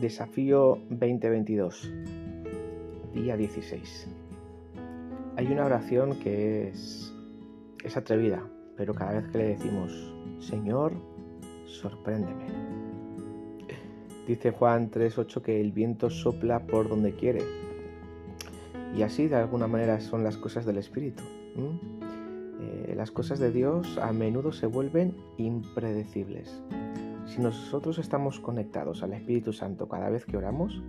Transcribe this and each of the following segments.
Desafío 2022, día 16. Hay una oración que es, es atrevida, pero cada vez que le decimos, Señor, sorpréndeme. Dice Juan 3.8 que el viento sopla por donde quiere. Y así de alguna manera son las cosas del Espíritu. Eh, las cosas de Dios a menudo se vuelven impredecibles. Si nosotros estamos conectados al Espíritu Santo cada vez que oramos,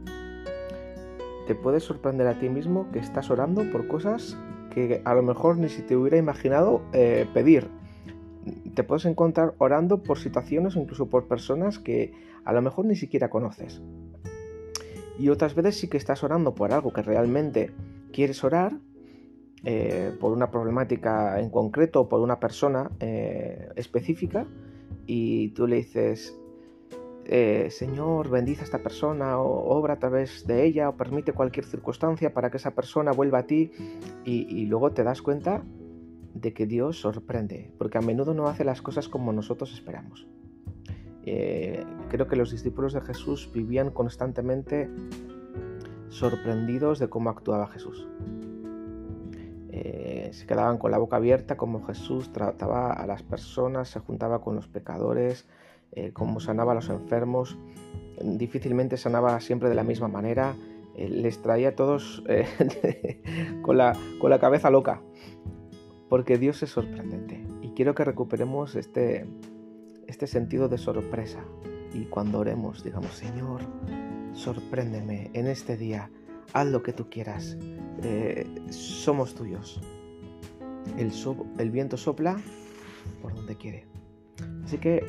te puedes sorprender a ti mismo que estás orando por cosas que a lo mejor ni si te hubiera imaginado eh, pedir. Te puedes encontrar orando por situaciones o incluso por personas que a lo mejor ni siquiera conoces. Y otras veces sí que estás orando por algo que realmente quieres orar, eh, por una problemática en concreto, por una persona eh, específica, y tú le dices, eh, Señor, bendice a esta persona, o obra a través de ella, o permite cualquier circunstancia para que esa persona vuelva a ti, y, luego te das cuenta de que Dios sorprende, porque a menudo no hace las cosas como nosotros esperamos. Eh, creo que los discípulos de Jesús vivían constantemente sorprendidos de cómo actuaba Jesús. Eh, se quedaban con la boca abierta como Jesús trataba a las personas, se juntaba con los pecadores, eh, cómo sanaba a los enfermos. Difícilmente sanaba siempre de la misma manera. Eh, les traía a todos con, la, con la cabeza loca. Porque Dios es sorprendente. Y quiero que recuperemos este, este sentido de sorpresa. Y cuando oremos, digamos, Señor, sorpréndeme en este día haz lo que tú quieras, eh, somos tuyos. El, el viento sopla por donde quiere. Así que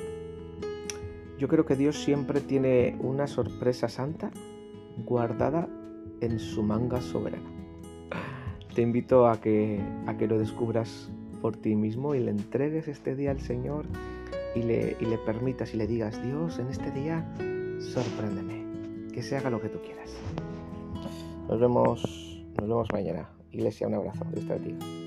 yo creo que Dios siempre tiene una sorpresa santa guardada en su manga soberana. Te invito a que, a que lo descubras por ti mismo y le entregues este día al Señor y le, y le permitas y le digas, Dios, en este día, sorpréndeme, que se haga lo que tú quieras. Nos vemos, nos vemos mañana. Iglesia, un abrazo. Dios te